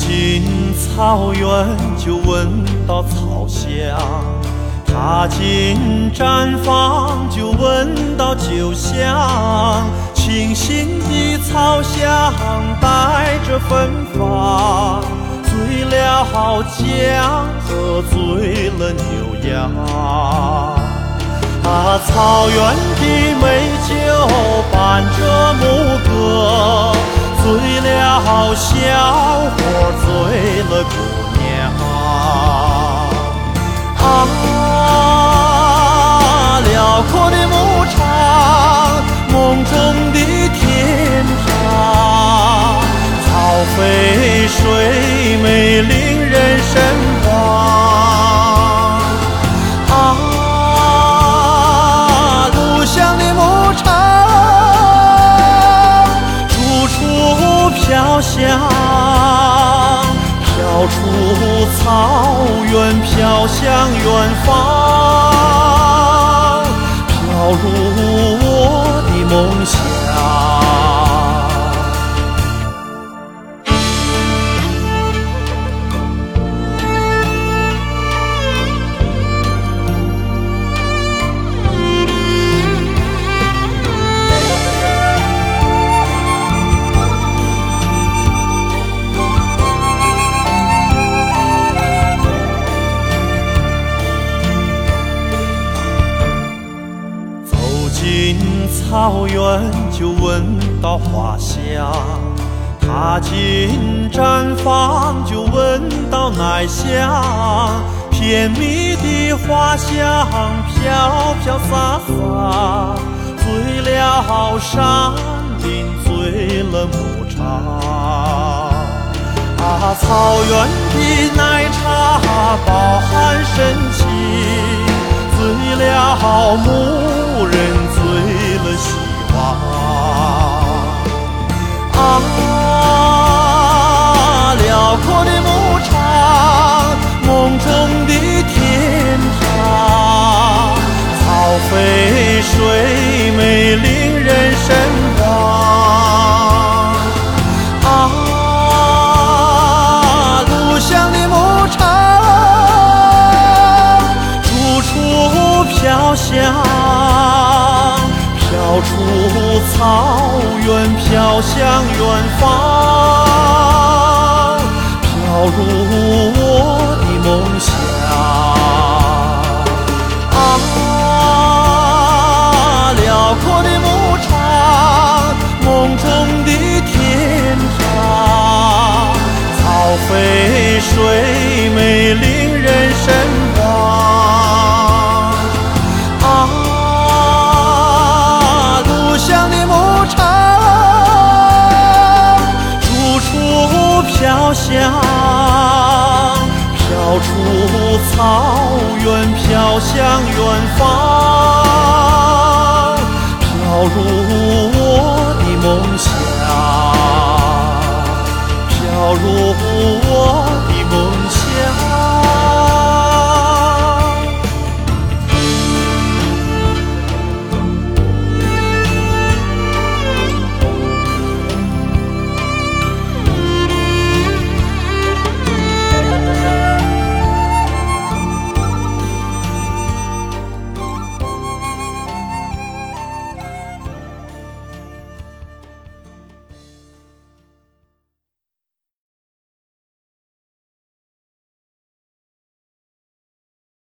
进草原就闻到草香，踏进毡房就闻到酒香，清新的草香带着芬芳，醉了姜和醉了牛羊。啊，草原的美酒伴着牧歌。醉了乡，了姑娘。啊，辽阔的牧场，梦中的天堂，草肥水美，令人神往。啊，故乡的牧场。处处飘香，到处草原，飘向远方，飘入我的梦乡。草原就闻到花香，踏进毡房就闻到奶香，甜蜜的花香飘飘洒洒，醉了山林，醉了牧场。啊，草原的奶茶饱含深情，醉了牧的牧场，梦中的天堂，草肥水美，令人神往。啊，故乡的牧场，处处飘香。飘出草原，飘向远方，入我的梦乡。飘香，飘出草原，飘向远方，飘入